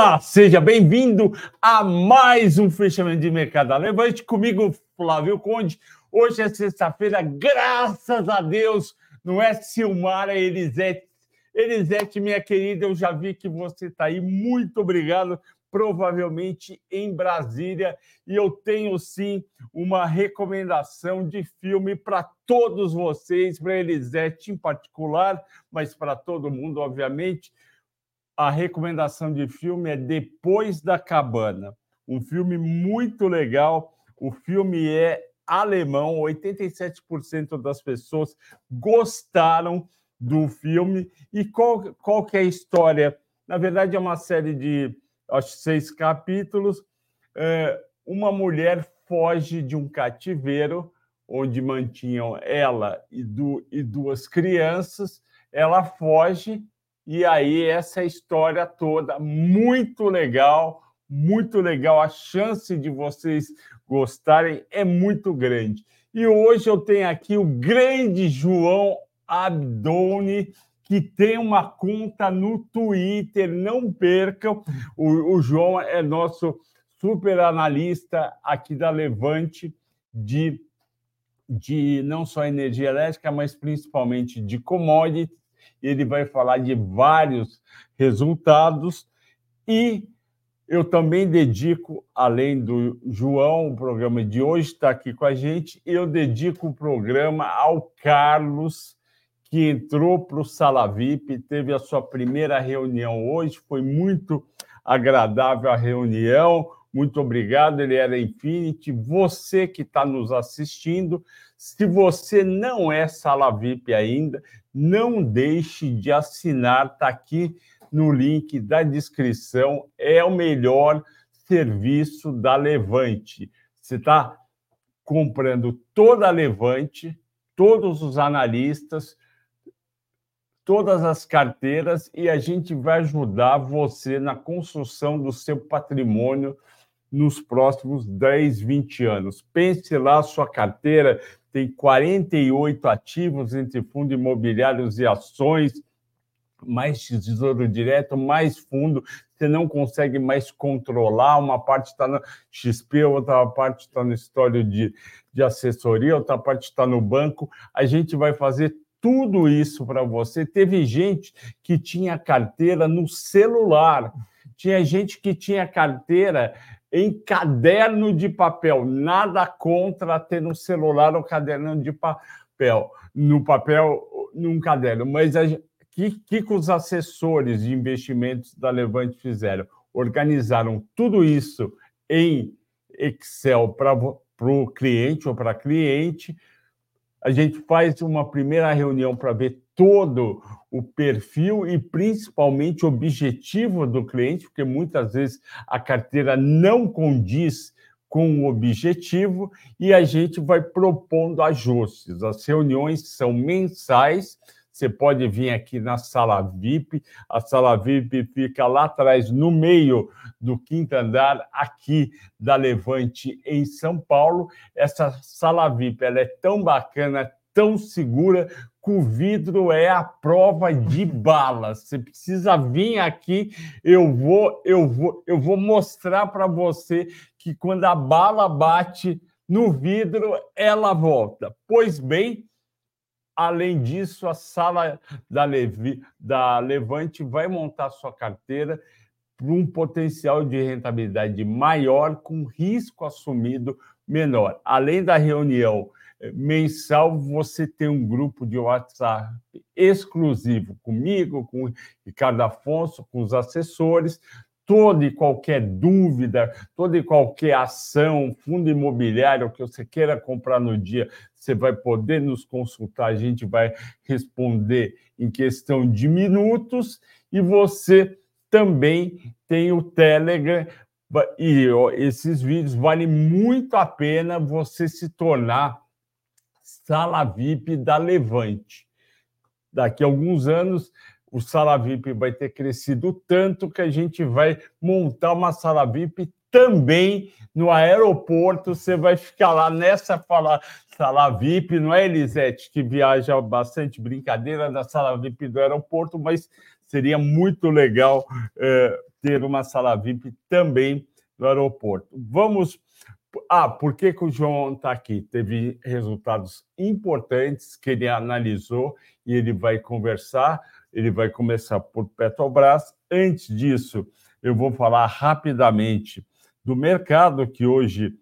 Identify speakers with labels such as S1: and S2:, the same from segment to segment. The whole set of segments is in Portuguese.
S1: Olá, seja bem-vindo a mais um fechamento de mercado. Levante comigo, Flávio Conde. Hoje é sexta-feira, graças a Deus, não é Silmara Elisete. Elisete, minha querida, eu já vi que você está aí. Muito obrigado. Provavelmente em Brasília. E eu tenho sim uma recomendação de filme para todos vocês, para Elisete em particular, mas para todo mundo, obviamente a recomendação de filme é Depois da Cabana. Um filme muito legal. O filme é alemão, 87% das pessoas gostaram do filme. E qual, qual que é a história? Na verdade, é uma série de acho, seis capítulos. É, uma mulher foge de um cativeiro onde mantinham ela e, e duas crianças. Ela foge e aí, essa história toda, muito legal, muito legal. A chance de vocês gostarem é muito grande. E hoje eu tenho aqui o grande João Abdoni, que tem uma conta no Twitter, não percam. O, o João é nosso super analista aqui da Levante de, de não só energia elétrica, mas principalmente de commodities ele vai falar de vários resultados e eu também dedico, além do João, o programa de hoje está aqui com a gente, eu dedico o programa ao Carlos, que entrou para o Sala VIP, teve a sua primeira reunião hoje, foi muito agradável a reunião, muito obrigado, ele era Infinity. Você que está nos assistindo, se você não é Sala VIP ainda, não deixe de assinar, está aqui no link da descrição, é o melhor serviço da Levante. Você está comprando toda a Levante, todos os analistas, todas as carteiras e a gente vai ajudar você na construção do seu patrimônio nos próximos 10, 20 anos. Pense lá sua carteira, tem 48 ativos entre fundos imobiliários e ações, mais tesouro direto, mais fundo, você não consegue mais controlar, uma parte está no XP, outra parte está no histórico de, de assessoria, outra parte está no banco. A gente vai fazer tudo isso para você. Teve gente que tinha carteira no celular, tinha gente que tinha carteira em caderno de papel. Nada contra ter no celular ou caderno de papel, no papel, num caderno. Mas o que, que os assessores de investimentos da Levante fizeram? Organizaram tudo isso em Excel para o cliente ou para cliente. A gente faz uma primeira reunião para ver todo o perfil e principalmente o objetivo do cliente, porque muitas vezes a carteira não condiz com o objetivo e a gente vai propondo ajustes. As reuniões são mensais. Você pode vir aqui na sala VIP. A sala VIP fica lá atrás, no meio do quinto andar, aqui da Levante, em São Paulo. Essa sala VIP ela é tão bacana, tão segura que o vidro é a prova de bala. Você precisa vir aqui, eu vou, eu vou, eu vou mostrar para você que quando a bala bate no vidro, ela volta. Pois bem, além disso, a sala da, Levi, da Levante vai montar sua carteira para um potencial de rentabilidade maior, com risco assumido menor. Além da reunião mensal você tem um grupo de WhatsApp exclusivo comigo, com Ricardo Afonso, com os assessores. Toda e qualquer dúvida, toda e qualquer ação, fundo imobiliário que você queira comprar no dia, você vai poder nos consultar, a gente vai responder em questão de minutos. E você também tem o Telegram e esses vídeos valem muito a pena você se tornar sala VIP da Levante. Daqui a alguns anos, o sala VIP vai ter crescido tanto que a gente vai montar uma sala VIP também no aeroporto. Você vai ficar lá nessa sala, VIP, não é, Elisete, que viaja bastante brincadeira da sala VIP do aeroporto, mas seria muito legal é, ter uma sala VIP também no aeroporto. Vamos. Ah, por que, que o João está aqui? Teve resultados importantes que ele analisou e ele vai conversar. Ele vai começar por Petrobras. Antes disso, eu vou falar rapidamente do mercado, que hoje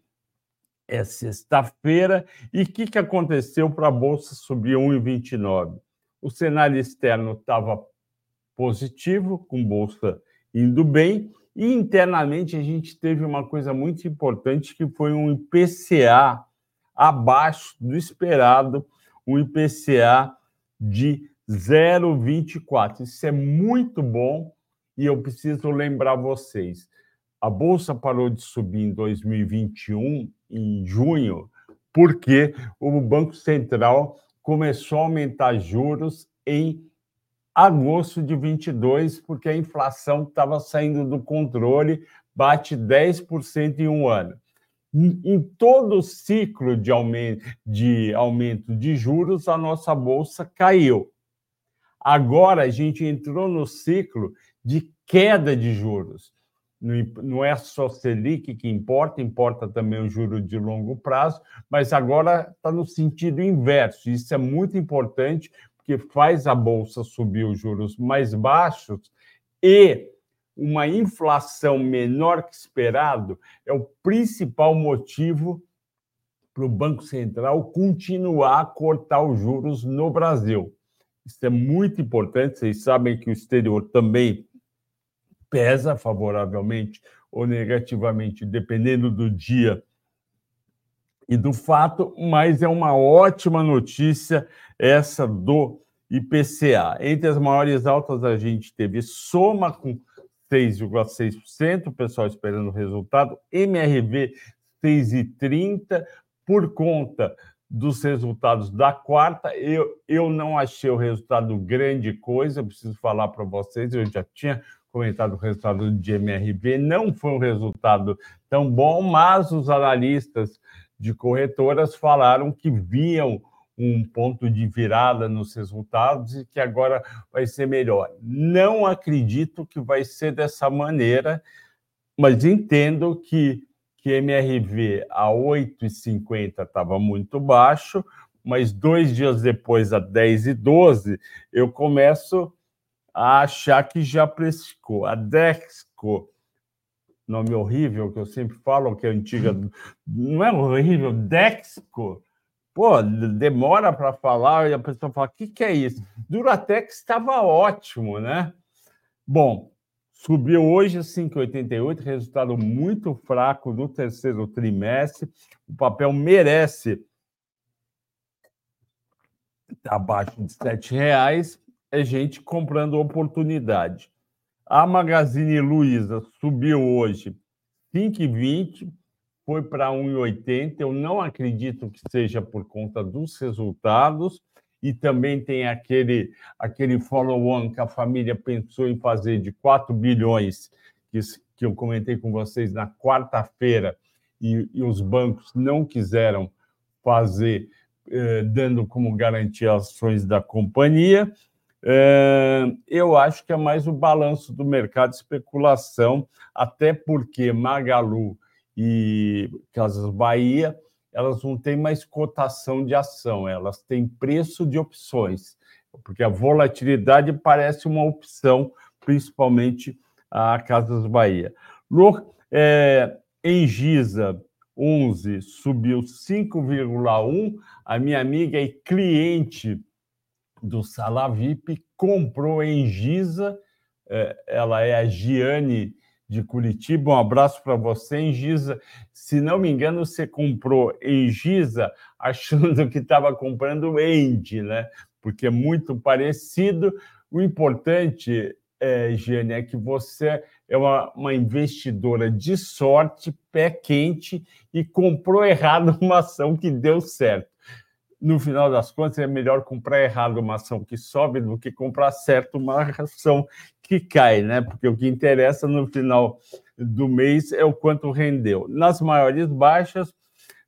S1: é sexta-feira. E o que, que aconteceu para a Bolsa subir 1,29? O cenário externo estava positivo, com Bolsa indo bem, e internamente a gente teve uma coisa muito importante que foi um IPCA abaixo do esperado, um IPCA de 0,24. Isso é muito bom e eu preciso lembrar vocês. A bolsa parou de subir em 2021, em junho, porque o Banco Central começou a aumentar juros em agosto de 22, porque a inflação estava saindo do controle, bate 10% em um ano. Em todo o ciclo de aumento, de aumento de juros, a nossa bolsa caiu. Agora a gente entrou no ciclo de queda de juros. Não é só Selic que importa, importa também o juro de longo prazo, mas agora está no sentido inverso. Isso é muito importante, que faz a bolsa subir os juros mais baixos e uma inflação menor que esperado é o principal motivo para o Banco Central continuar a cortar os juros no Brasil. Isso é muito importante. Vocês sabem que o exterior também pesa favoravelmente ou negativamente, dependendo do dia e do fato, mas é uma ótima notícia essa do IPCA. Entre as maiores altas, a gente teve Soma com 6,6%, o pessoal esperando o resultado, MRV 6,30%, por conta dos resultados da quarta, eu, eu não achei o resultado grande coisa, preciso falar para vocês, eu já tinha comentado o resultado de MRV, não foi um resultado tão bom, mas os analistas de corretoras falaram que viam um ponto de virada nos resultados e que agora vai ser melhor. Não acredito que vai ser dessa maneira, mas entendo que, que MRV a 8,50 estava muito baixo, mas dois dias depois, a 10,12, eu começo a achar que já precificou. A Dexco nome horrível que eu sempre falo, que é antiga. Não é horrível, Dexco. Pô, demora para falar e a pessoa fala: o que, que é isso? Duratex estava ótimo, né? Bom, subiu hoje 5,88, resultado muito fraco no terceiro trimestre. O papel merece abaixo de R$ reais. É gente comprando oportunidade. A Magazine Luiza subiu hoje 5,20, foi para 1,80. Eu não acredito que seja por conta dos resultados. E também tem aquele, aquele follow-on que a família pensou em fazer de 4 bilhões, que, que eu comentei com vocês na quarta-feira, e, e, os bancos não quiseram fazer, eh, dando como garantia ações da companhia. É, eu acho que é mais o balanço do mercado de especulação, até porque Magalu e Casas Bahia elas não têm mais cotação de ação, elas têm preço de opções, porque a volatilidade parece uma opção, principalmente a Casas Bahia. No, é, Giza, 11 subiu 5,1. A minha amiga e cliente do Sala VIP, comprou em Giza, é, ela é a Giane de Curitiba. Um abraço para você, em Giza. Se não me engano, você comprou em Giza achando que estava comprando End, né? Porque é muito parecido. O importante, é, Giane, é que você é uma, uma investidora de sorte, pé quente, e comprou errado uma ação que deu certo no final das contas, é melhor comprar errado uma ação que sobe do que comprar certo uma ação que cai, né? Porque o que interessa no final do mês é o quanto rendeu. Nas maiores baixas,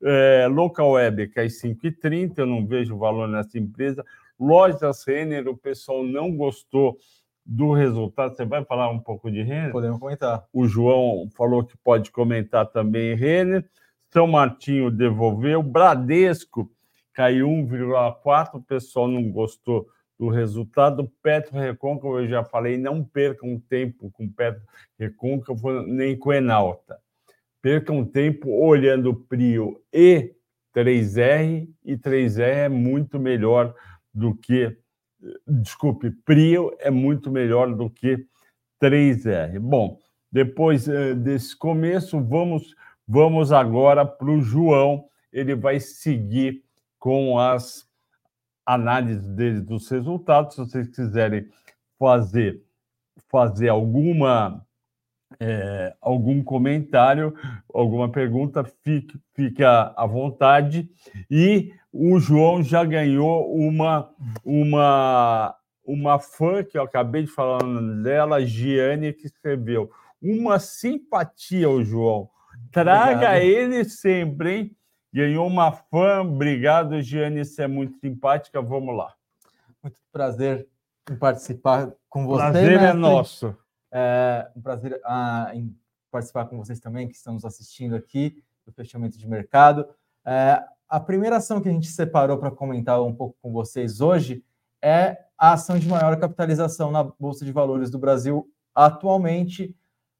S1: é, Local Web cai 5,30, eu não vejo valor nessa empresa. Lojas Renner, o pessoal não gostou do resultado. Você vai falar um pouco de Renner?
S2: Podemos comentar.
S1: O João falou que pode comentar também Renner. São Martinho devolveu. Bradesco caiu 1,4%. O pessoal não gostou do resultado. Petro Recôncavo, eu já falei, não percam tempo com Petro Recôncavo nem com Enalta. Percam tempo olhando Prio e 3R, e 3R é muito melhor do que. Desculpe, Prio é muito melhor do que 3R. Bom, depois eh, desse começo, vamos, vamos agora para o João. Ele vai seguir com as análises dos resultados. Se vocês quiserem fazer, fazer alguma é, algum comentário, alguma pergunta, fique, fica à vontade. E o João já ganhou uma, uma, uma fã, que eu acabei de falar dela, Giane, que escreveu. Uma simpatia, o João. Traga Obrigado. ele sempre, hein? Ganhou uma fã. Obrigado, Giane, você é muito simpática. Vamos lá.
S2: Muito prazer em participar com você.
S1: Prazer é nosso.
S2: É um prazer ah, em participar com vocês também, que estão nos assistindo aqui do fechamento de mercado. É, a primeira ação que a gente separou para comentar um pouco com vocês hoje é a ação de maior capitalização na Bolsa de Valores do Brasil atualmente,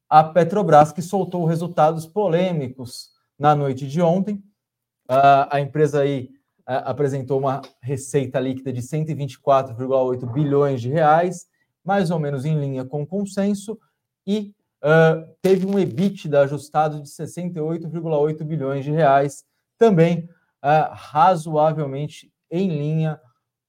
S2: a Petrobras, que soltou resultados polêmicos na noite de ontem. Uh, a empresa aí uh, apresentou uma receita líquida de 124,8 bilhões de reais, mais ou menos em linha com o consenso, e uh, teve um EBITDA ajustado de 68,8 bilhões de reais, também uh, razoavelmente em linha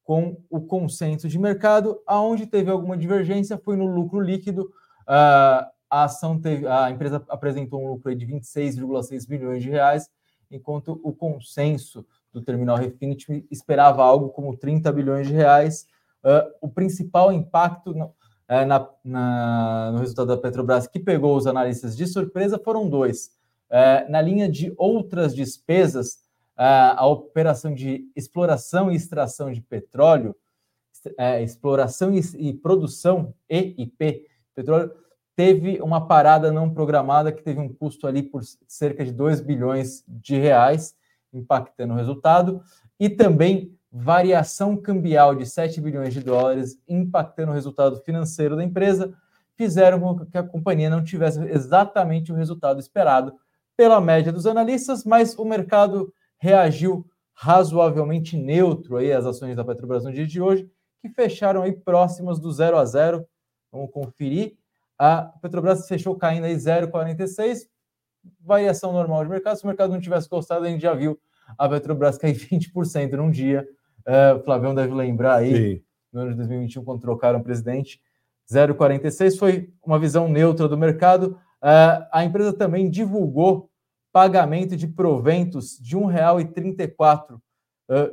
S2: com o consenso de mercado, aonde teve alguma divergência foi no lucro líquido. Uh, a ação teve, a empresa apresentou um lucro de 26,6 bilhões de reais, enquanto o consenso do terminal Refinity esperava algo como 30 bilhões de reais. Uh, o principal impacto no, uh, na, na, no resultado da Petrobras que pegou os analistas de surpresa foram dois. Uh, na linha de outras despesas, a operação de exploração e extração de petróleo, exploração e, e produção EIP, petróleo, teve uma parada não programada que teve um custo ali por cerca de 2 bilhões de reais, impactando o resultado, e também variação cambial de 7 bilhões de dólares, impactando o resultado financeiro da empresa, fizeram com que a companhia não tivesse exatamente o resultado esperado pela média dos analistas, mas o mercado reagiu razoavelmente neutro aí às ações da Petrobras no dia de hoje, que fecharam aí próximas do 0 a 0. Vamos conferir. A Petrobras fechou caindo aí 0,46, variação normal de mercado. Se o mercado não tivesse gostado, a gente já viu a Petrobras cair 20% num dia Uh, o Flavião deve lembrar aí, Sim. no ano de 2021, quando trocaram o presidente, 0,46 foi uma visão neutra do mercado. Uh, a empresa também divulgou pagamento de proventos de R$ 1,34 uh,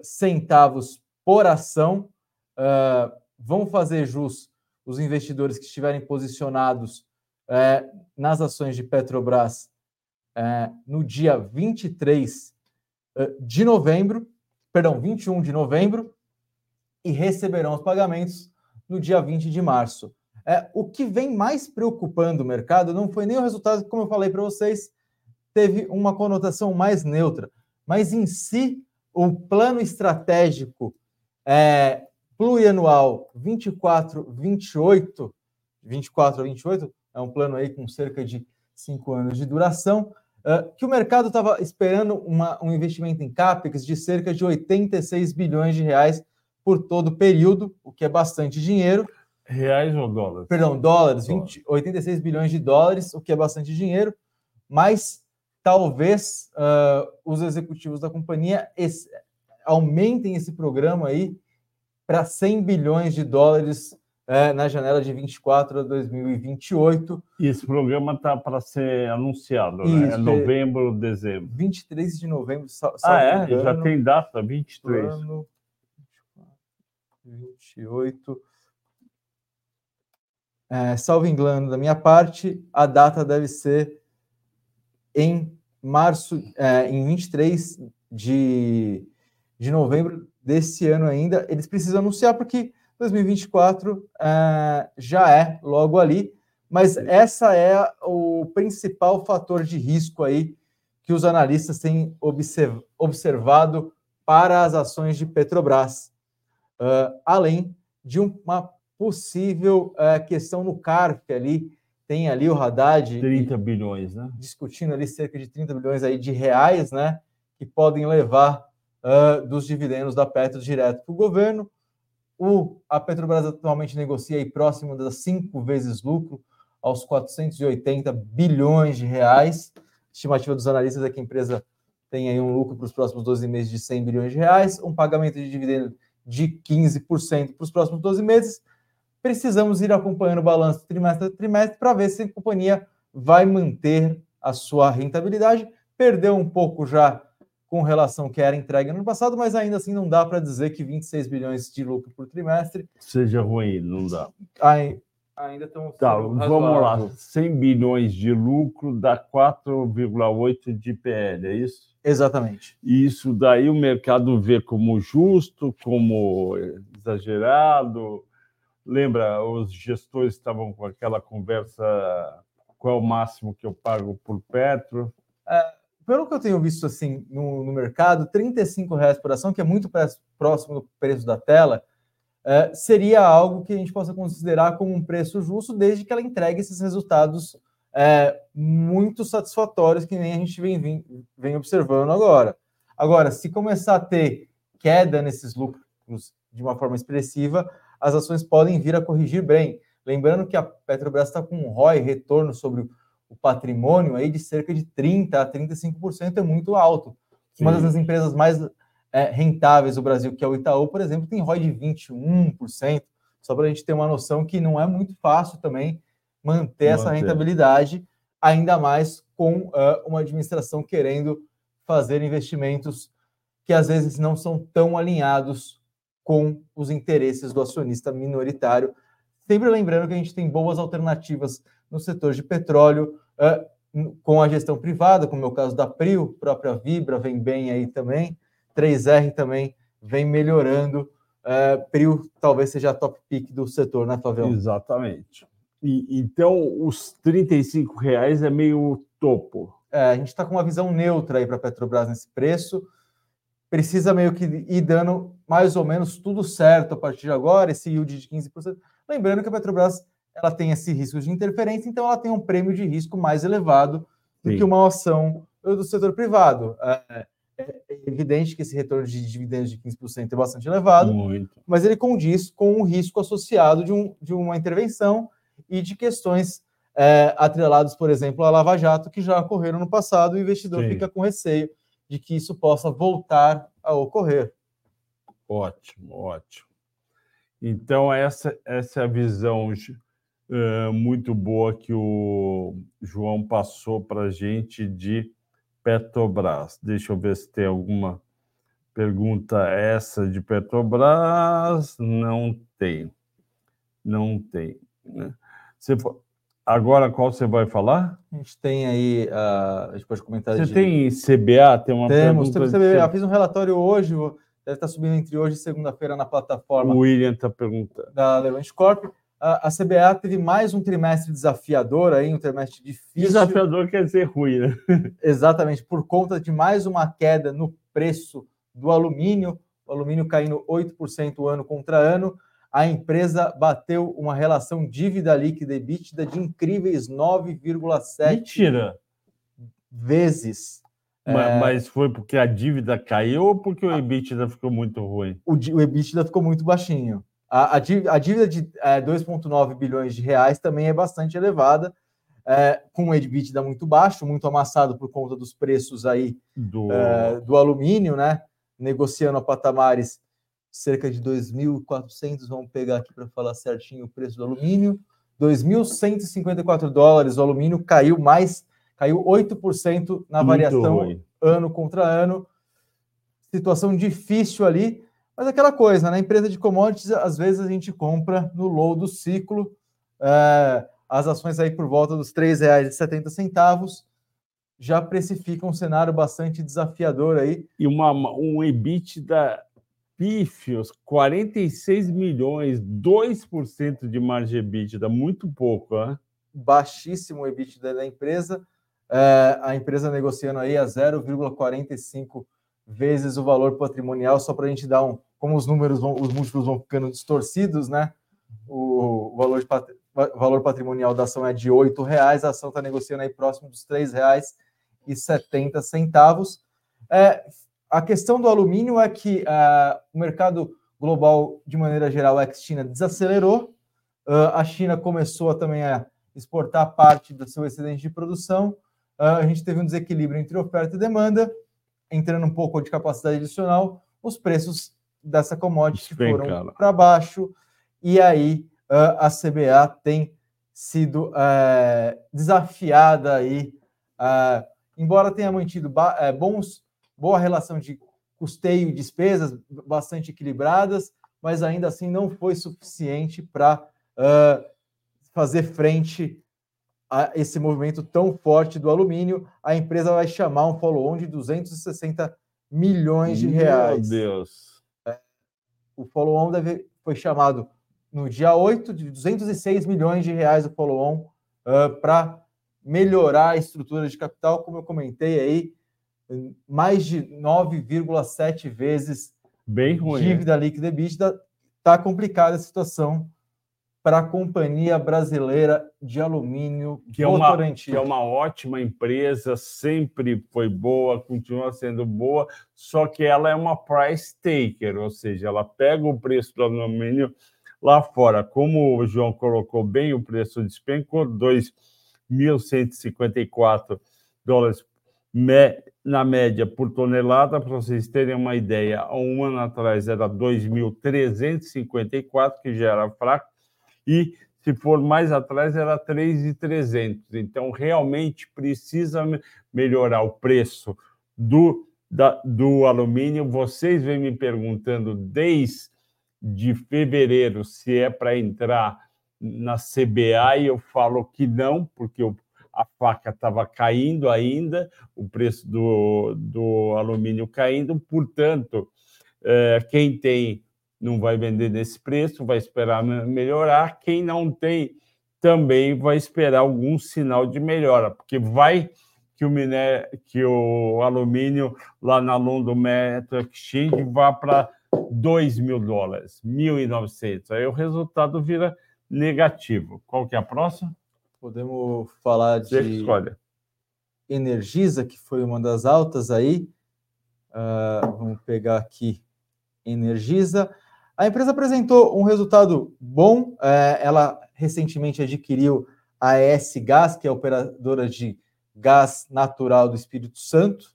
S2: centavos por ação. Uh, vão fazer jus os investidores que estiverem posicionados uh, nas ações de Petrobras no dia 23 de novembro perdão, 21 de novembro e receberão os pagamentos no dia 20 de março. É, o que vem mais preocupando o mercado não foi nem o resultado, como eu falei para vocês, teve uma conotação mais neutra, mas em si o plano estratégico é, plurianual 24-28, 24 a 28, é um plano aí com cerca de cinco anos de duração, ah, que o mercado estava esperando uma, um investimento em CAPEX de cerca de 86 bilhões de reais por todo o período, o que é bastante dinheiro.
S1: Reais ou dólares?
S2: Perdão, dólares, 20, 86 bilhões de dólares, o que é bastante dinheiro, mas talvez uh, os executivos da companhia esse, aumentem esse programa aí para 100 bilhões de dólares é, na janela de 24 a 2028.
S1: E esse programa está para ser anunciado, Isso, né? É novembro, dezembro.
S2: 23 de novembro.
S1: ah, é? Engano, Já tem data, 23.
S2: Plano, 28. É, salvo engano da minha parte, a data deve ser em março, é, em 23 de, de novembro desse ano ainda. Eles precisam anunciar porque 2024 é, já é logo ali, mas essa é o principal fator de risco aí que os analistas têm observado para as ações de Petrobras, uh, além de uma possível uh, questão no CARF ali, tem ali o Haddad...
S1: 30 bilhões, né?
S2: Discutindo ali cerca de 30 bilhões aí de reais, né? Que podem levar uh, dos dividendos da Petro direto para o governo. A Petrobras atualmente negocia aí próximo das cinco vezes lucro, aos 480 bilhões de reais. Estimativa dos analistas é que a empresa tem aí um lucro para os próximos 12 meses de 100 bilhões de reais, um pagamento de dividendo de 15% para os próximos 12 meses. Precisamos ir acompanhando o balanço trimestre a trimestre para ver se a companhia vai manter a sua rentabilidade. Perdeu um pouco já com relação ao que era entregue no ano passado, mas ainda assim não dá para dizer que 26 bilhões de lucro por trimestre
S1: seja ruim, não dá.
S2: Aí, ainda estão.
S1: Tá, vamos lá. 100 bilhões de lucro dá 4,8 de PL, é isso?
S2: Exatamente.
S1: E isso daí o mercado vê como justo, como exagerado. Lembra, os gestores estavam com aquela conversa: qual é o máximo que eu pago por Petro?
S2: É, pelo que eu tenho visto assim no, no mercado, 35 reais por ação, que é muito próximo do preço da tela, é, seria algo que a gente possa considerar como um preço justo, desde que ela entregue esses resultados é, muito satisfatórios, que nem a gente vem, vem, vem observando agora. Agora, se começar a ter queda nesses lucros de uma forma expressiva, as ações podem vir a corrigir bem. Lembrando que a Petrobras está com um ROI, retorno sobre o patrimônio aí de cerca de 30% a 35% é muito alto. Sim. Uma das empresas mais é, rentáveis do Brasil, que é o Itaú, por exemplo, tem ROI de 21%, só para a gente ter uma noção que não é muito fácil também manter, manter. essa rentabilidade, ainda mais com uh, uma administração querendo fazer investimentos que às vezes não são tão alinhados com os interesses do acionista minoritário. Sempre lembrando que a gente tem boas alternativas no setor de petróleo, uh, com a gestão privada, como é o caso da Prio, própria Vibra vem bem aí também, 3R também vem melhorando. Uh, Prio talvez seja a top pick do setor, né, Flavião?
S1: Exatamente. E, então, os 35 reais é meio topo.
S2: É, a gente está com uma visão neutra aí para a Petrobras nesse preço. Precisa meio que ir dando mais ou menos tudo certo a partir de agora, esse yield de 15%. Lembrando que a Petrobras ela tem esse risco de interferência, então ela tem um prêmio de risco mais elevado do Sim. que uma ação do setor privado. É, é, evidente que esse retorno de dividendos de 15% é bastante elevado, Muito. mas ele condiz com o risco associado de, um, de uma intervenção e de questões é, atreladas, por exemplo, à Lava Jato, que já ocorreram no passado, e o investidor Sim. fica com receio de que isso possa voltar a ocorrer.
S1: Ótimo, ótimo. Então, essa, essa é a visão uh, muito boa que o João passou para a gente de Petrobras. Deixa eu ver se tem alguma pergunta essa de Petrobras. Não tem. Não tem. Né? Você, agora, qual você vai falar?
S2: A gente tem aí, uh, a gente pode comentar.
S1: Você de... tem CBA? Tem uma
S2: temos, temos CBA. Eu fiz um relatório hoje, deve estar subindo entre hoje e segunda-feira na plataforma.
S1: O William está perguntando.
S2: Da Levante Corp. A, a CBA teve mais um trimestre desafiador aí, um trimestre difícil.
S1: Desafiador quer dizer ruim, né?
S2: Exatamente, por conta de mais uma queda no preço do alumínio, o alumínio caindo 8% ano contra ano a empresa bateu uma relação dívida líquida e EBITDA de incríveis 9,7
S1: Mentira.
S2: vezes.
S1: Mas, é... mas, foi porque a dívida caiu ou porque o EBITDA ficou muito ruim?
S2: O, o EBITDA ficou muito baixinho. A, a dívida de é, 2,9 bilhões de reais também é bastante elevada, é, com um EBITDA muito baixo, muito amassado por conta dos preços aí do, é, do alumínio, né? Negociando a patamares cerca de 2.400, vamos pegar aqui para falar certinho o preço do alumínio, 2.154 dólares, o alumínio caiu mais, caiu 8% na variação ano contra ano, situação difícil ali, mas aquela coisa, na né? empresa de commodities, às vezes a gente compra no low do ciclo, é, as ações aí por volta dos R$ 3,70 já precificam um cenário bastante desafiador aí.
S1: E uma, um EBITDA pífios 46 milhões, 2% de margem EBITDA, muito pouco, né?
S2: Baixíssimo o EBITDA da empresa. É, a empresa negociando aí a 0,45 vezes o valor patrimonial, só para a gente dar um. Como os números vão, os múltiplos vão ficando distorcidos, né? O, o valor, de, valor patrimonial da ação é de R$ reais, a ação está negociando aí próximo dos R$ 3,70. É, a questão do alumínio é que uh, o mercado global, de maneira geral, ex-China, desacelerou. Uh, a China começou também a exportar parte do seu excedente de produção. Uh, a gente teve um desequilíbrio entre oferta e demanda, entrando um pouco de capacidade adicional. Os preços dessa commodity Bem, foram para baixo. E aí a CBA tem sido eh, desafiada aí, embora tenha mantido eh, bons boa relação de custeio e despesas bastante equilibradas, mas ainda assim não foi suficiente para uh, fazer frente a esse movimento tão forte do alumínio. A empresa vai chamar um follow-on de 260 milhões de reais.
S1: Meu Deus!
S2: É, o follow-on foi chamado no dia 8 de 206 milhões de reais o follow-on uh, para melhorar a estrutura de capital, como eu comentei aí, mais de 9,7 vezes
S1: Bem ruim,
S2: dívida né? líquida EBITDA. Está complicada a situação para a Companhia Brasileira de Alumínio
S1: que é, uma, que é uma ótima empresa, sempre foi boa, continua sendo boa, só que ela é uma price taker, ou seja, ela pega o preço do alumínio lá fora. Como o João colocou bem, o preço despencou 2.154 dólares na média por tonelada, para vocês terem uma ideia, há um ano atrás era 2.354, que já era fraco, e se for mais atrás era 3.300. Então, realmente precisa melhorar o preço do, da, do alumínio. Vocês vêm me perguntando desde de fevereiro se é para entrar na CBA e eu falo que não, porque o a faca estava caindo ainda, o preço do, do alumínio caindo, portanto, é, quem tem não vai vender nesse preço, vai esperar melhorar, quem não tem também vai esperar algum sinal de melhora, porque vai que o, minério, que o alumínio lá na London Metal Exchange vá para 2 mil dólares, 1.900. Aí o resultado vira negativo. Qual que é a próxima?
S2: Podemos falar de Energisa, que foi uma das altas aí. Uh, vamos pegar aqui Energisa. A empresa apresentou um resultado bom. Uh, ela recentemente adquiriu a ES Gás, que é operadora de gás natural do Espírito Santo.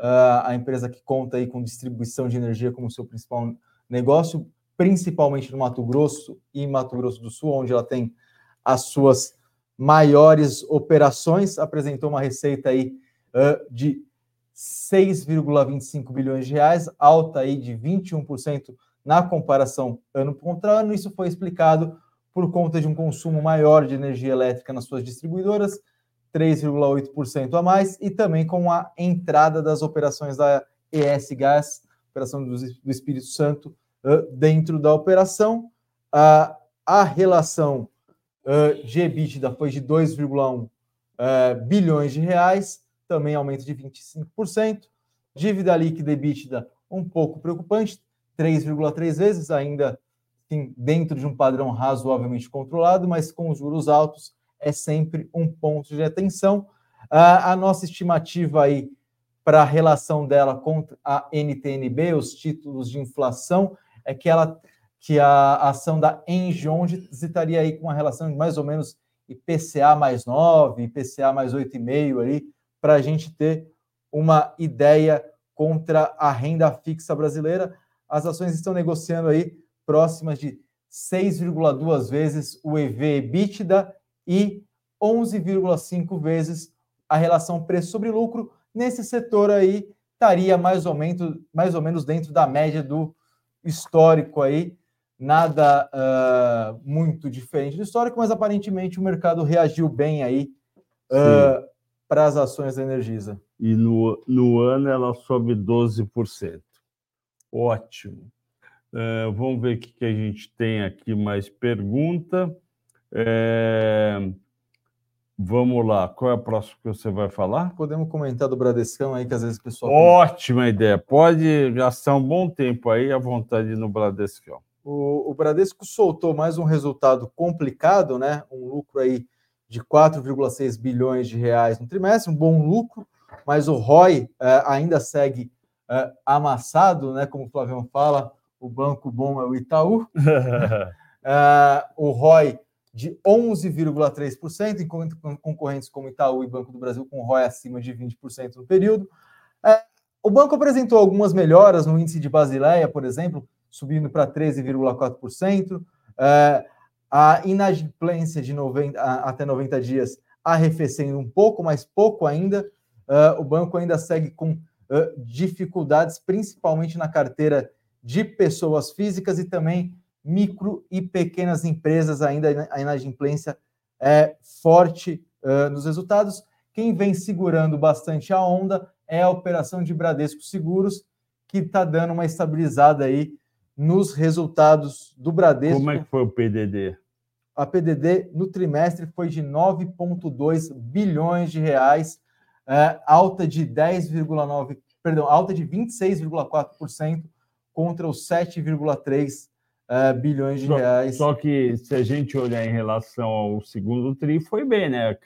S2: Uh, a empresa que conta aí com distribuição de energia como seu principal negócio, principalmente no Mato Grosso e Mato Grosso do Sul, onde ela tem as suas maiores operações, apresentou uma receita aí uh, de 6,25 bilhões de reais, alta aí de 21% na comparação ano contra ano. Isso foi explicado por conta de um consumo maior de energia elétrica nas suas distribuidoras, 3,8% a mais, e também com a entrada das operações da ES Gás, operação do, Espírito Santo, dentro da operação. A relação de EBITDA foi de 2,1 uh, bilhões de reais, também aumento de 25%. Dívida líquida EBITDA um pouco preocupante, 3,3 vezes, ainda sim, dentro de um padrão razoavelmente controlado, mas com juros altos é sempre um ponto de atenção. A nossa estimativa aí para a relação dela com a NTNB, os títulos de inflação, é que ela que a ação da Engie estaria aí com uma relação de mais ou menos IPCA mais 9, IPCA mais 8,5 ali, para a gente ter uma ideia contra a renda fixa brasileira. As ações estão negociando aí próximas de 6,2 vezes o EV EBITDA e 11,5 vezes a relação preço sobre lucro. Nesse setor aí, estaria mais ou menos, mais ou menos dentro da média do histórico aí nada uh, muito diferente do histórico, mas aparentemente o mercado reagiu bem aí uh, para as ações da Energisa.
S1: E no, no ano ela sobe 12%. Ótimo. É, vamos ver o que a gente tem aqui mais pergunta. É... Vamos lá, qual é a próxima que você vai falar?
S2: Podemos comentar do Bradescão aí, que às vezes o pessoal.
S1: Ótima ideia. Pode gastar um bom tempo aí à vontade no Bradescão.
S2: O, o Bradesco soltou mais um resultado complicado, né? Um lucro aí de 4,6 bilhões de reais no trimestre, um bom lucro, mas o ROI eh, ainda segue eh, amassado, né? Como o Flavião fala, o banco bom é o Itaú. Eh, o ROI de 11,3%, enquanto concorrentes como Itaú e Banco do Brasil com ROI acima de 20% no período. É, o banco apresentou algumas melhoras no índice de Basileia, por exemplo, subindo para 13,4%. É, a inadimplência de 90, até 90 dias arrefecendo um pouco, mas pouco ainda. É, o banco ainda segue com dificuldades, principalmente na carteira de pessoas físicas e também micro e pequenas empresas, ainda a inadimplência é forte uh, nos resultados. Quem vem segurando bastante a onda é a operação de Bradesco Seguros, que está dando uma estabilizada aí nos resultados do Bradesco.
S1: Como é que foi o PDD?
S2: A PDD no trimestre foi de 9,2 bilhões de reais, é, alta de 10,9, perdão, alta de 26,4% contra os 7,3 uh, bilhões de reais.
S1: Só que se a gente olhar em relação ao segundo TRI, foi bem, né?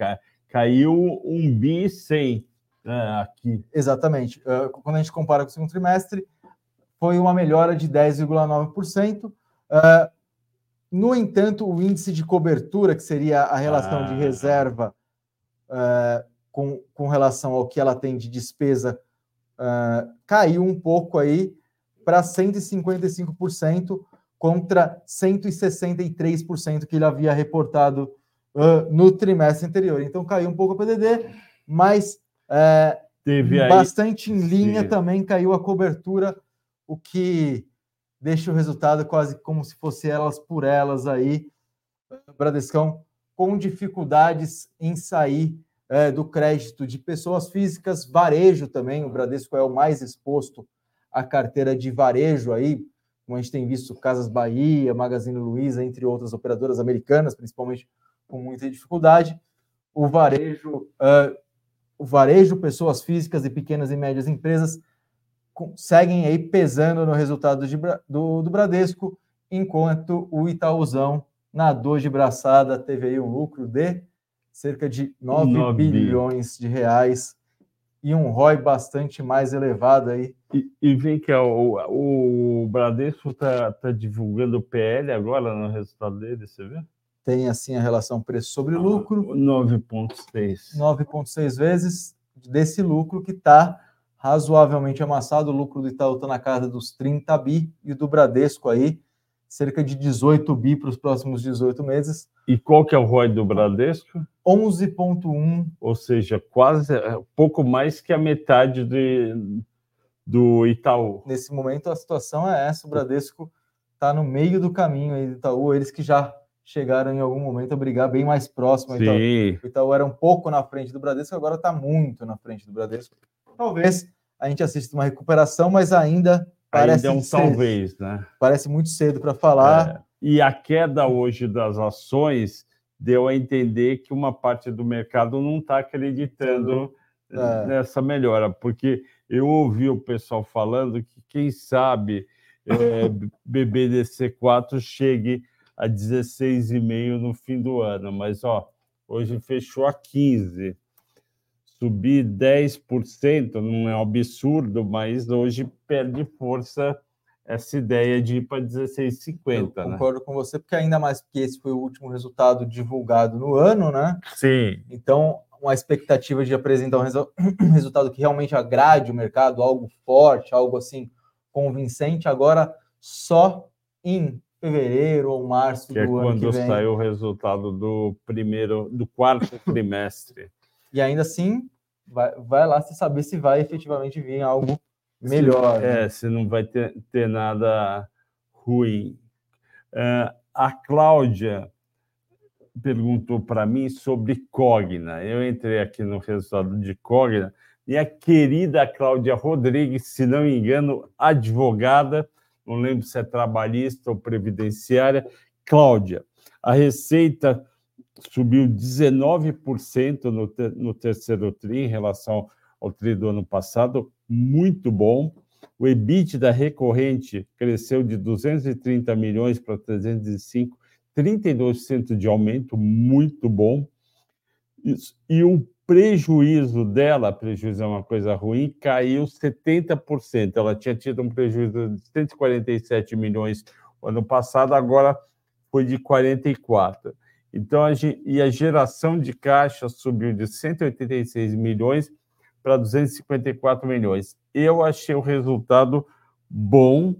S1: Caiu um bi 100 né, aqui.
S2: Exatamente. Uh, quando a gente compara com o segundo trimestre, foi uma melhora de 10,9%. Uh, no entanto, o índice de cobertura, que seria a relação ah. de reserva uh, com, com relação ao que ela tem de despesa, uh, caiu um pouco aí para 155%, contra 163% que ele havia reportado uh, no trimestre anterior. Então caiu um pouco a PDD, mas é, bastante em linha Sim. também caiu a cobertura, o que deixa o resultado quase como se fosse elas por elas aí. Bradescão com dificuldades em sair é, do crédito de pessoas físicas, varejo também. O Bradesco é o mais exposto à carteira de varejo aí, como a gente tem visto Casas Bahia, Magazine Luiza, entre outras operadoras americanas, principalmente com muita dificuldade. O varejo, uh, o varejo, pessoas físicas e pequenas e médias empresas seguem aí pesando no resultado de, do, do Bradesco, enquanto o Itaúzão nadou de braçada, teve aí um lucro de cerca de 9, 9 bilhões de reais e um ROI bastante mais elevado aí.
S1: E, e vem que o, o Bradesco está tá divulgando o PL agora no resultado dele, você vê?
S2: Tem assim a relação preço sobre lucro.
S1: 9,6.
S2: 9,6 vezes desse lucro que está razoavelmente amassado. O lucro do Itaú está na casa dos 30 bi e do Bradesco aí cerca de 18 bi para os próximos 18 meses.
S1: E qual que é o ROI do Bradesco?
S2: 11,1.
S1: Ou seja, quase é, pouco mais que a metade de, do Itaú.
S2: Nesse momento a situação é essa, o Bradesco está no meio do caminho aí do Itaú, eles que já chegaram em algum momento a brigar bem mais próximo. Sim. Itaú. O Itaú era um pouco na frente do Bradesco, agora está muito na frente do Bradesco. Talvez a gente assista uma recuperação, mas ainda Parece
S1: Ainda é um cedo. talvez, né?
S2: Parece muito cedo para falar. É.
S1: E a queda hoje das ações deu a entender que uma parte do mercado não está acreditando é. nessa melhora, porque eu ouvi o pessoal falando que, quem sabe, é, BBDC4 chegue a 16,5 no fim do ano, mas ó, hoje fechou a 15 subir 10% não é um absurdo, mas hoje perde força essa ideia de ir para 16,50.
S2: Né? Concordo com você, porque ainda mais que esse foi o último resultado divulgado no ano, né?
S1: Sim.
S2: Então, uma expectativa de apresentar um, resu resultado que realmente agrade o mercado, algo forte, algo assim convincente, agora só em fevereiro ou março
S1: que
S2: é
S1: do
S2: é ano
S1: que vem. quando saiu o resultado do primeiro, do quarto trimestre.
S2: E ainda assim, vai, vai lá se saber se vai efetivamente vir algo melhor.
S1: Se, né? É, se não vai ter, ter nada ruim. Uh, a Cláudia perguntou para mim sobre Cogna. Eu entrei aqui no resultado de Cogna e a querida Cláudia Rodrigues, se não me engano, advogada, não lembro se é trabalhista ou previdenciária. Cláudia, a receita subiu 19% no, no terceiro TRI em relação ao TRI do ano passado, muito bom. O EBITDA recorrente cresceu de 230 milhões para 305, 32% de aumento, muito bom. E o prejuízo dela, prejuízo é uma coisa ruim, caiu 70%. Ela tinha tido um prejuízo de 147 milhões no ano passado, agora foi de 44. Então, a, e a geração de caixa subiu de 186 milhões para 254 milhões. Eu achei o resultado bom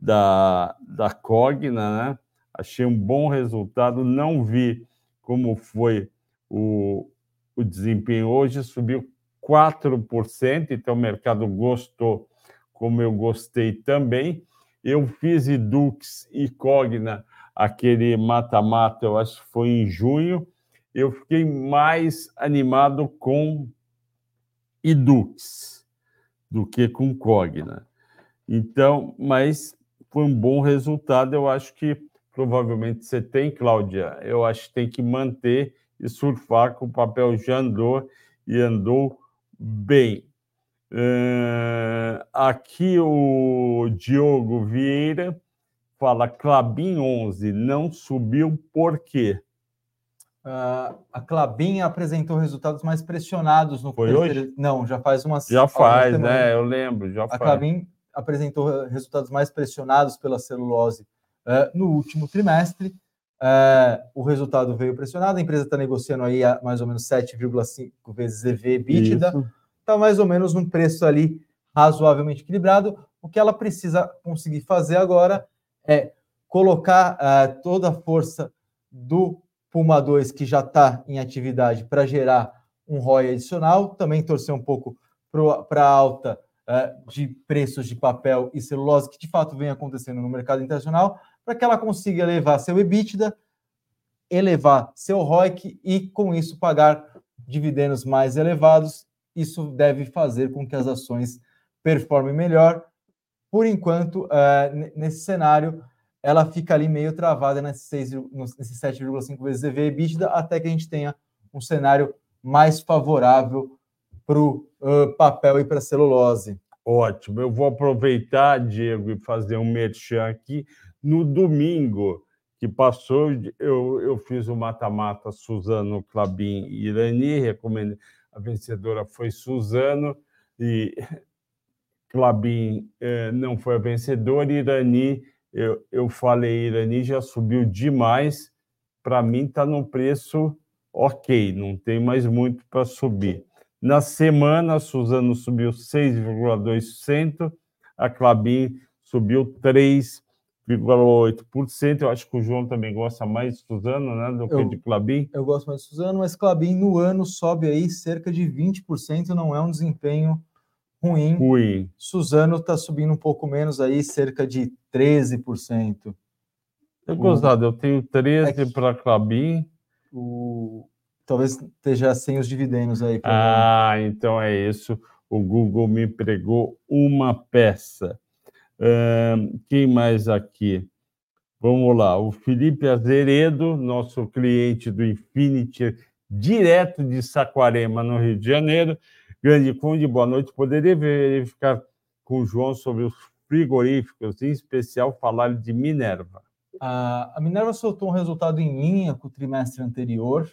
S1: da, da Cogna, né? Achei um bom resultado, não vi como foi o, o desempenho hoje, subiu 4%, então o mercado gostou, como eu gostei também. Eu fiz Edux e Cogna, aquele mata-mata, eu acho que foi em junho. Eu fiquei mais animado com Edux do que com Cogna. Então, mas foi um bom resultado. Eu acho que provavelmente você tem, Cláudia. Eu acho que tem que manter e surfar com o papel já andou e andou bem. Uh, aqui o Diogo Vieira fala Clabin 11 não subiu por quê?
S2: Uh, a Clabin apresentou resultados mais pressionados no
S1: Foi hoje?
S2: Não, já faz umas
S1: Já faz, né? Eu lembro, já
S2: a
S1: faz.
S2: A Clabin apresentou resultados mais pressionados pela celulose uh, no último trimestre. Uh, o resultado veio pressionado, a empresa está negociando aí a mais ou menos 7,5 vezes EV EBITDA, está mais ou menos num preço ali razoavelmente equilibrado. O que ela precisa conseguir fazer agora é colocar uh, toda a força do Puma 2, que já está em atividade, para gerar um ROI adicional, também torcer um pouco para a alta uh, de preços de papel e celulose, que de fato vem acontecendo no mercado internacional, para que ela consiga elevar seu EBITDA, elevar seu ROIC e, com isso, pagar dividendos mais elevados. Isso deve fazer com que as ações performem melhor. Por enquanto, uh, nesse cenário, ela fica ali meio travada nesse, nesse 7,5 vezes EV EBITDA, até que a gente tenha um cenário mais favorável para o uh, papel e para a celulose.
S1: Ótimo. Eu vou aproveitar, Diego, e fazer um merchan aqui. No domingo que passou, eu, eu fiz o mata-mata Suzano Clabin e Irani, recomendo, a vencedora foi Suzano, e Clabin eh, não foi a vencedora, Irani, eu, eu falei, Irani já subiu demais, para mim está no preço ok, não tem mais muito para subir. Na semana, a Suzano subiu 6,2%, a Clabin subiu 3%. 0,8%. Eu acho que o João também gosta mais de Suzano, né, do eu, que de Clabin.
S2: Eu gosto mais de Suzano, mas Clabin no ano sobe aí cerca de 20%, não é um desempenho ruim.
S1: Ruim.
S2: Suzano está subindo um pouco menos aí, cerca de 13%.
S1: Eu gostado, eu tenho 13 é para Clabin.
S2: O... Talvez esteja sem os dividendos aí.
S1: Ah, então é isso. O Google me pregou uma peça quem mais aqui? Vamos lá, o Felipe Azeredo, nosso cliente do Infinity, direto de Saquarema, no Rio de Janeiro. Grande Conde, boa noite. Poderia verificar com o João sobre os frigoríficos, em especial falar de Minerva.
S2: A Minerva soltou um resultado em linha com o trimestre anterior,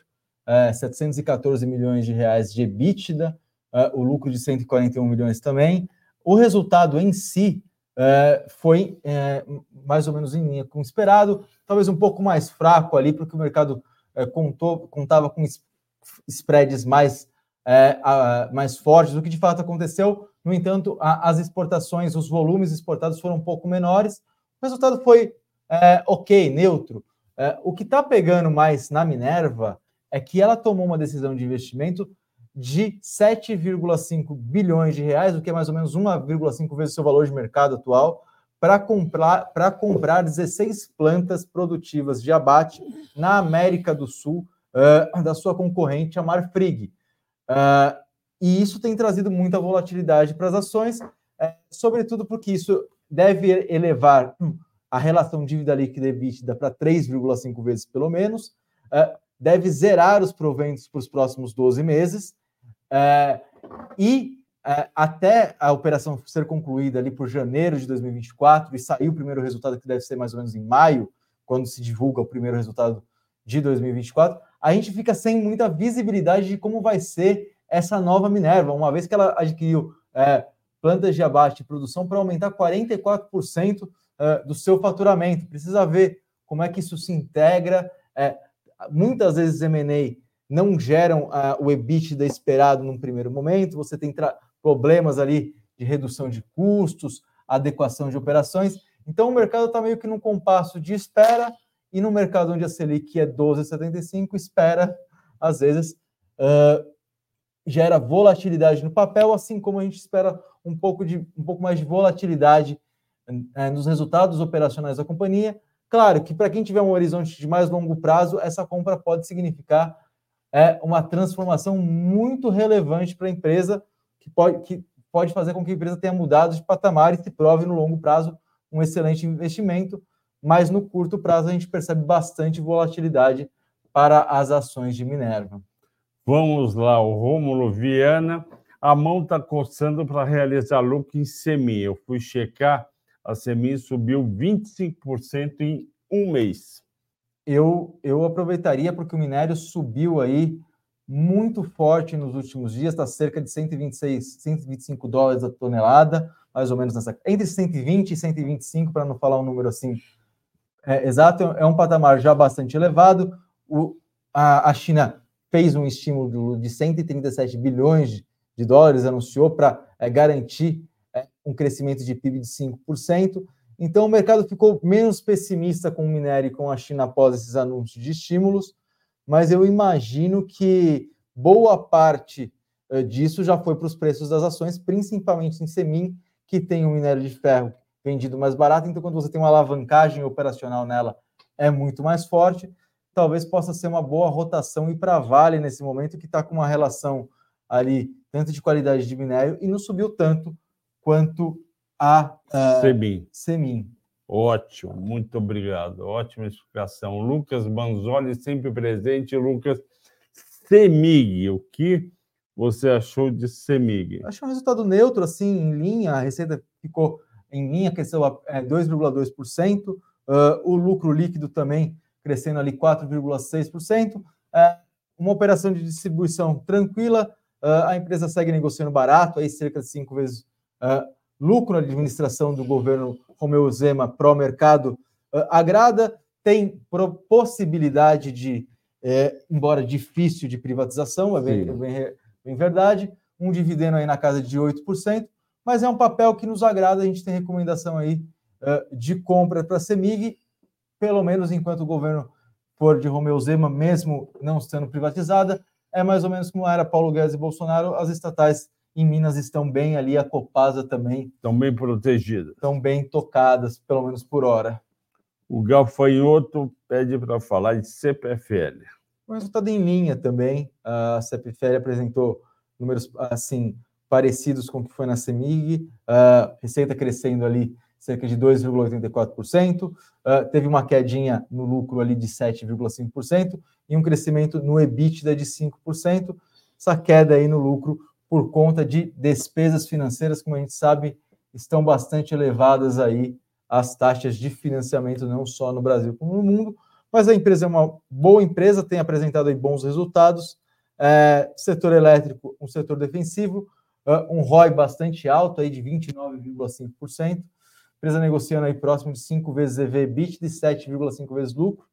S2: é, 714 milhões de reais de EBITDA, é, o lucro de 141 milhões também. O resultado em si é, foi é, mais ou menos em linha com o esperado, talvez um pouco mais fraco ali, porque o mercado é, contou, contava com spreads mais, é, a, mais fortes do que de fato aconteceu. No entanto, a, as exportações, os volumes exportados foram um pouco menores. O resultado foi é, ok, neutro. É, o que está pegando mais na Minerva é que ela tomou uma decisão de investimento de 7,5 bilhões de reais, o que é mais ou menos 1,5 vezes o seu valor de mercado atual, para comprar, comprar 16 plantas produtivas de abate na América do Sul, uh, da sua concorrente, a Marfrig. Uh, e isso tem trazido muita volatilidade para as ações, uh, sobretudo porque isso deve elevar a relação dívida líquida EBITDA para 3,5 vezes pelo menos, é, deve zerar os proventos para os próximos 12 meses é, e é, até a operação ser concluída ali por janeiro de 2024 e sair o primeiro resultado que deve ser mais ou menos em maio, quando se divulga o primeiro resultado de 2024, a gente fica sem muita visibilidade de como vai ser essa nova Minerva, uma vez que ela adquiriu é, plantas de abate e produção para aumentar 44% é, do seu faturamento. Precisa ver como é que isso se integra. É, muitas vezes M&A não geram uh, o EBITDA esperado num primeiro momento, você tem problemas ali de redução de custos, adequação de operações. Então, o mercado está meio que num compasso de espera, e no mercado onde a Selic é 12,75, espera, às vezes, uh, gera volatilidade no papel, assim como a gente espera um pouco, de, um pouco mais de volatilidade uh, nos resultados operacionais da companhia. Claro que para quem tiver um horizonte de mais longo prazo, essa compra pode significar é, uma transformação muito relevante para a empresa, que pode, que pode fazer com que a empresa tenha mudado de patamar e se prove no longo prazo um excelente investimento, mas no curto prazo a gente percebe bastante volatilidade para as ações de Minerva.
S1: Vamos lá, o Rômulo Viana. A mão está coçando para realizar lucro em Semi. Eu fui checar, a Semi subiu 25% em um mês.
S2: Eu, eu aproveitaria porque o minério subiu aí muito forte nos últimos dias, está cerca de 126, 125 dólares a tonelada, mais ou menos nessa entre 120 e 125, para não falar um número assim é, exato, é um patamar já bastante elevado. O, a, a China fez um estímulo de 137 bilhões de dólares, anunciou para é, garantir é, um crescimento de PIB de 5%. Então, o mercado ficou menos pessimista com o minério e com a China após esses anúncios de estímulos mas eu imagino que boa parte uh, disso já foi para os preços das ações, principalmente em Semin, que tem um minério de ferro vendido mais barato, então quando você tem uma alavancagem operacional nela, é muito mais forte. Talvez possa ser uma boa rotação e para Vale nesse momento, que está com uma relação ali, tanto de qualidade de minério, e não subiu tanto quanto a uh, Semin. Semin.
S1: Ótimo, muito obrigado. Ótima explicação. Lucas Banzoli, sempre presente. Lucas Semig, o que você achou de Semig?
S2: Achei um resultado neutro, assim, em linha. A receita ficou em linha, cresceu é, 2,2%. Uh, o lucro líquido também crescendo ali 4,6%. É, uma operação de distribuição tranquila. Uh, a empresa segue negociando barato, aí cerca de cinco vezes lucro na administração do governo Romeu Zema pró-mercado agrada, tem possibilidade de, é, embora difícil, de privatização, é bem, bem, bem, verdade, um dividendo aí na casa de 8%, mas é um papel que nos agrada, a gente tem recomendação aí uh, de compra para a CEMIG, pelo menos enquanto o governo for de Romeu Zema, mesmo não sendo privatizada, é mais ou menos como era Paulo Guedes e Bolsonaro, as estatais em Minas estão bem ali, a Copasa também.
S1: Estão bem protegidas.
S2: Estão bem tocadas, pelo menos por hora.
S1: O Gafanhoto pede para falar de CPFL.
S2: O resultado em linha também. A CPFL apresentou números assim parecidos com o que foi na CEMIG, a receita crescendo ali cerca de 2,84%, uh, teve uma quedinha no lucro ali de 7,5% e um crescimento no EBITDA de 5%. Essa queda aí no lucro por conta de despesas financeiras, como a gente sabe, estão bastante elevadas aí as taxas de financiamento, não só no Brasil como no mundo, mas a empresa é uma boa empresa, tem apresentado aí bons resultados, é, setor elétrico, um setor defensivo, uh, um ROI bastante alto aí de 29,5%, empresa negociando aí próximo de 5 vezes EV EBITDA e 7,5 vezes lucro,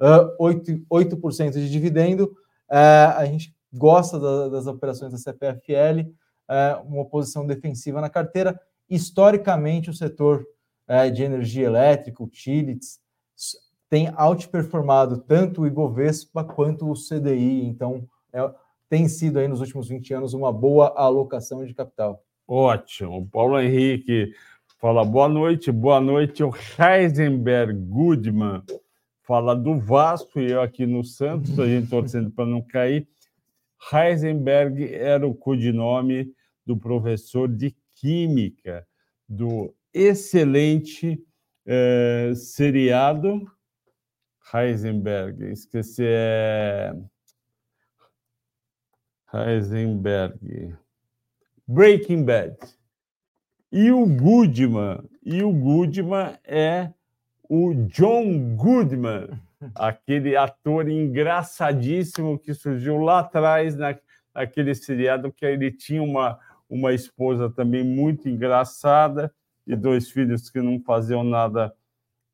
S2: uh, 8%, 8 de dividendo, uh, a gente gosta da, das operações da CPFL, é, uma posição defensiva na carteira. Historicamente, o setor é, de energia elétrica, utilities, tem outperformado tanto o Ibovespa quanto o CDI, então é, tem sido aí nos últimos 20 anos uma boa alocação de capital.
S1: Ótimo. Paulo Henrique fala boa noite, boa noite. O Heisenberg Goodman fala do Vasco e eu aqui no Santos, a gente torcendo para não cair. Heisenberg era o codinome do professor de química do excelente é, seriado. Heisenberg, esqueci, é. Heisenberg. Breaking Bad. E o Goodman, e o Goodman é o John Goodman, aquele ator engraçadíssimo que surgiu lá atrás na, naquele seriado que ele tinha uma, uma esposa também muito engraçada e dois filhos que não faziam nada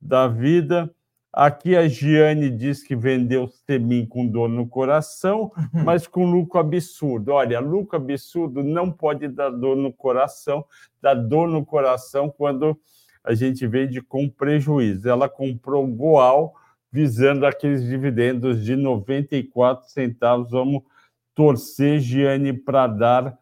S1: da vida. Aqui a Giane diz que vendeu Semin com dor no coração, mas com lucro absurdo. Olha, lucro absurdo não pode dar dor no coração, dá dor no coração quando a gente vende com prejuízo. Ela comprou Goal visando aqueles dividendos de 94 centavos. Vamos torcer, Giane, para dar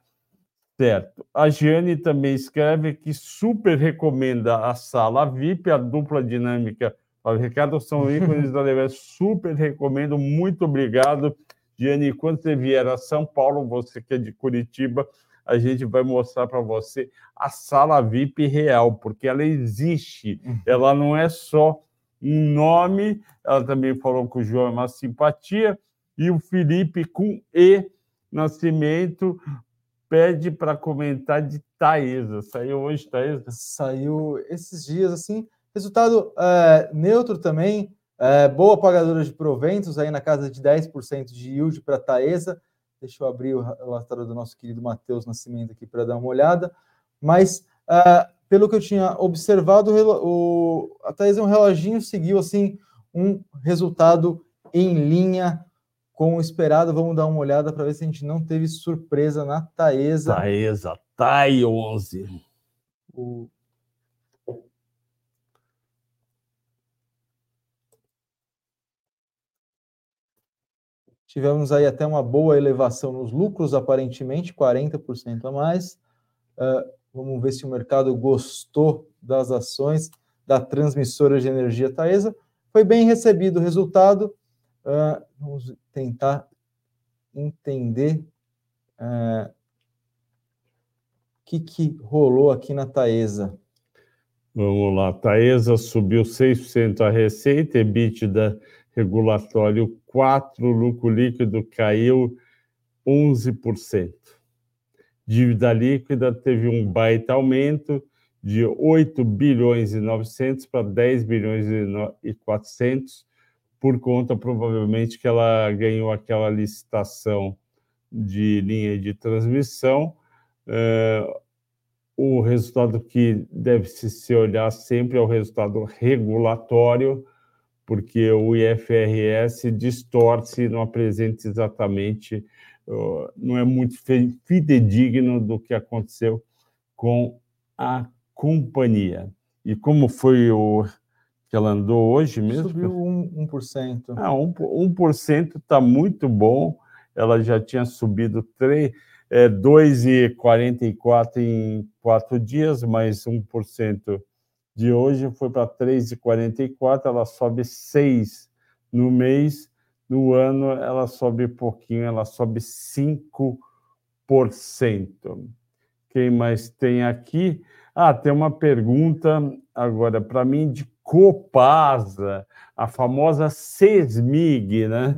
S1: certo. A Giane também escreve que super recomenda a sala VIP, a dupla dinâmica o Ricardo são ícones da Levante. Super recomendo, muito obrigado. Gianni, quando você vier a São Paulo, você que é de Curitiba, a gente vai mostrar para você a sala VIP real, porque ela existe. Uhum. Ela não é só um nome, ela também falou que o João é uma simpatia, e o Felipe com E Nascimento pede para comentar de Taesa. Saiu hoje, Taesa?
S2: Saiu esses dias, assim. Resultado é, neutro também, é, boa pagadora de proventos, aí na casa de 10% de yield para a Taesa. Deixa eu abrir o relatório do nosso querido Matheus Nascimento aqui para dar uma olhada. Mas, é, pelo que eu tinha observado, o, a Taesa é um reloginho, seguiu assim um resultado em linha com o esperado. Vamos dar uma olhada para ver se a gente não teve surpresa na Taesa.
S1: Taesa, TAI 11.
S2: O Tivemos aí até uma boa elevação nos lucros, aparentemente 40% a mais. Uh, vamos ver se o mercado gostou das ações da transmissora de energia Taesa. Foi bem recebido o resultado. Uh, vamos tentar entender o que, que rolou aqui na Taesa.
S1: Vamos lá, Taesa subiu 6% a receita, EBITDA regulatório 4, lucro líquido caiu 11%. Dívida líquida teve um baita aumento de 8 bilhões e 900 para 10 bilhões e 400 por conta provavelmente que ela ganhou aquela licitação de linha de transmissão. Uh, o resultado que deve se olhar sempre é o resultado regulatório, porque o IFRS distorce não apresenta exatamente, não é muito fidedigno do que aconteceu com a companhia. E como foi o que ela andou hoje mesmo?
S2: Subiu 1%. 1%.
S1: Ah, 1% está muito bom. Ela já tinha subido 3, é, 2,44 em quatro dias, mais 1% de hoje foi para 3,44, ela sobe 6 no mês, no ano ela sobe pouquinho, ela sobe 5%. Quem mais tem aqui? Ah, tem uma pergunta agora para mim de Copasa, a famosa CESMIG, né?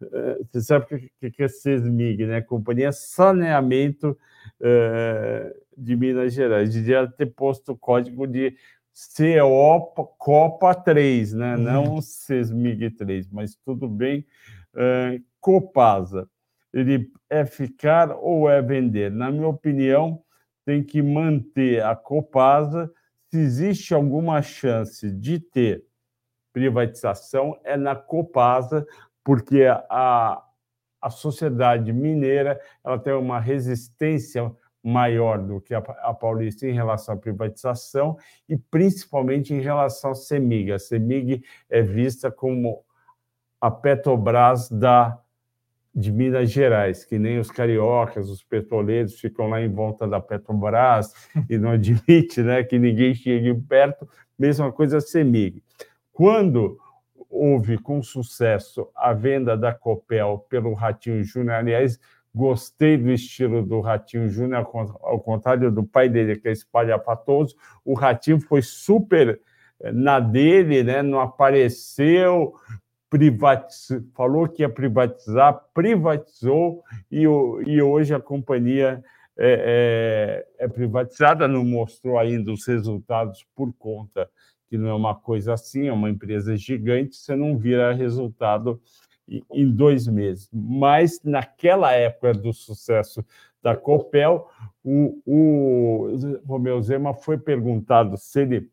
S1: Você sabe o que é CESMIG, né? Companhia Saneamento eh, de Minas Gerais. Devia ter posto o código de CO Copa 3, né? Uhum. não Sesmig 3, mas tudo bem. Uh, Copasa, ele é ficar ou é vender? Na minha opinião, tem que manter a Copasa. Se existe alguma chance de ter privatização, é na Copasa, porque a, a sociedade mineira ela tem uma resistência maior do que a, a Paulista em relação à privatização e principalmente em relação à CEMIG. A CEMIG é vista como a Petrobras da de Minas Gerais, que nem os cariocas, os petroleiros ficam lá em volta da Petrobras e não admite né, que ninguém chegue perto, mesma coisa a CEMIG. Quando houve com sucesso a venda da Copel pelo Ratinho Júnior, aliás, Gostei do estilo do Ratinho Júnior, ao contrário do pai dele, que é espalhafatoso. O Ratinho foi super eh, na dele, né? não apareceu, privatizou, falou que ia privatizar, privatizou e, e hoje a companhia é, é, é, privatizada, não mostrou ainda os resultados por conta que não é uma coisa assim, é uma empresa gigante, você não vira resultado em dois meses. Mas naquela época do sucesso da Copel, o, o Romeu Zema foi perguntado se ele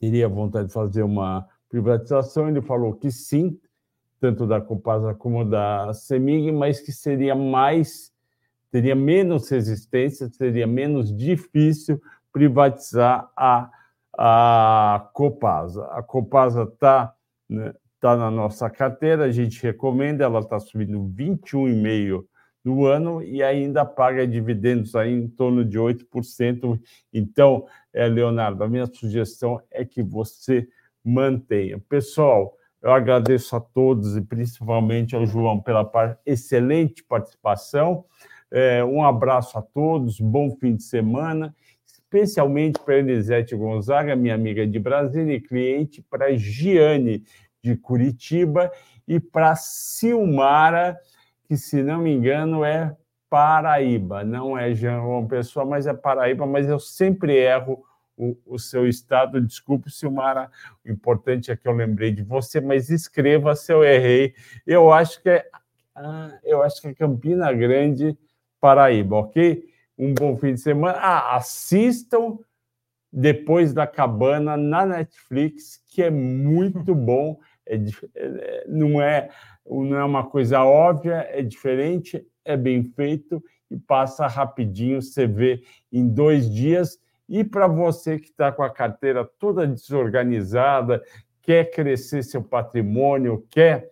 S1: teria vontade de fazer uma privatização, ele falou que sim, tanto da Copasa como da Semig, mas que seria mais, teria menos resistência, seria menos difícil privatizar a, a Copasa. A Copasa está né, está na nossa carteira, a gente recomenda, ela está subindo 21,5% no ano e ainda paga dividendos aí em torno de 8%. Então, é, Leonardo, a minha sugestão é que você mantenha. Pessoal, eu agradeço a todos e principalmente ao João pela excelente participação. É, um abraço a todos, bom fim de semana, especialmente para Elisete Gonzaga, minha amiga de Brasília e cliente, para Giane, de Curitiba, e para Silmara, que, se não me engano, é Paraíba, não é João Pessoa, mas é Paraíba, mas eu sempre erro o, o, seu estado. Desculpe, Silmara, o importante é que eu lembrei de você, mas escreva se eu errei. Eu acho que é, ah, eu acho que é Campina Grande, Paraíba, ok? Um bom fim de semana. Ah, assistam depois da cabana na Netflix, que é muito bom. É, é, não, é, não é uma coisa óbvia, é diferente, é bem feito e passa rapidinho. Você vê em dois dias. E para você que está com a carteira toda desorganizada, quer crescer seu patrimônio, quer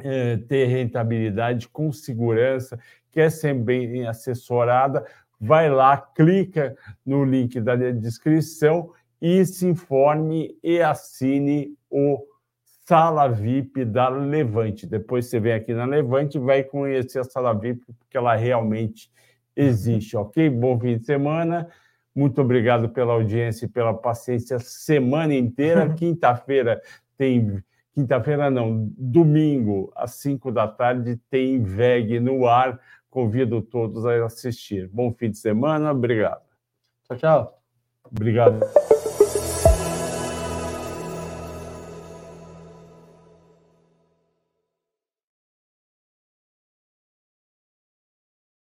S1: é, ter rentabilidade com segurança, quer ser bem assessorada, vai lá, clica no link da descrição e se informe e assine o Sala VIP da Levante. Depois você vem aqui na Levante e vai conhecer a Sala VIP, porque ela realmente existe, ok? Bom fim de semana. Muito obrigado pela audiência e pela paciência semana inteira. Quinta-feira tem. Quinta-feira não, domingo, às 5 da tarde, tem VEG no ar. Convido todos a assistir. Bom fim de semana, obrigado.
S2: Tchau, tchau.
S1: Obrigado.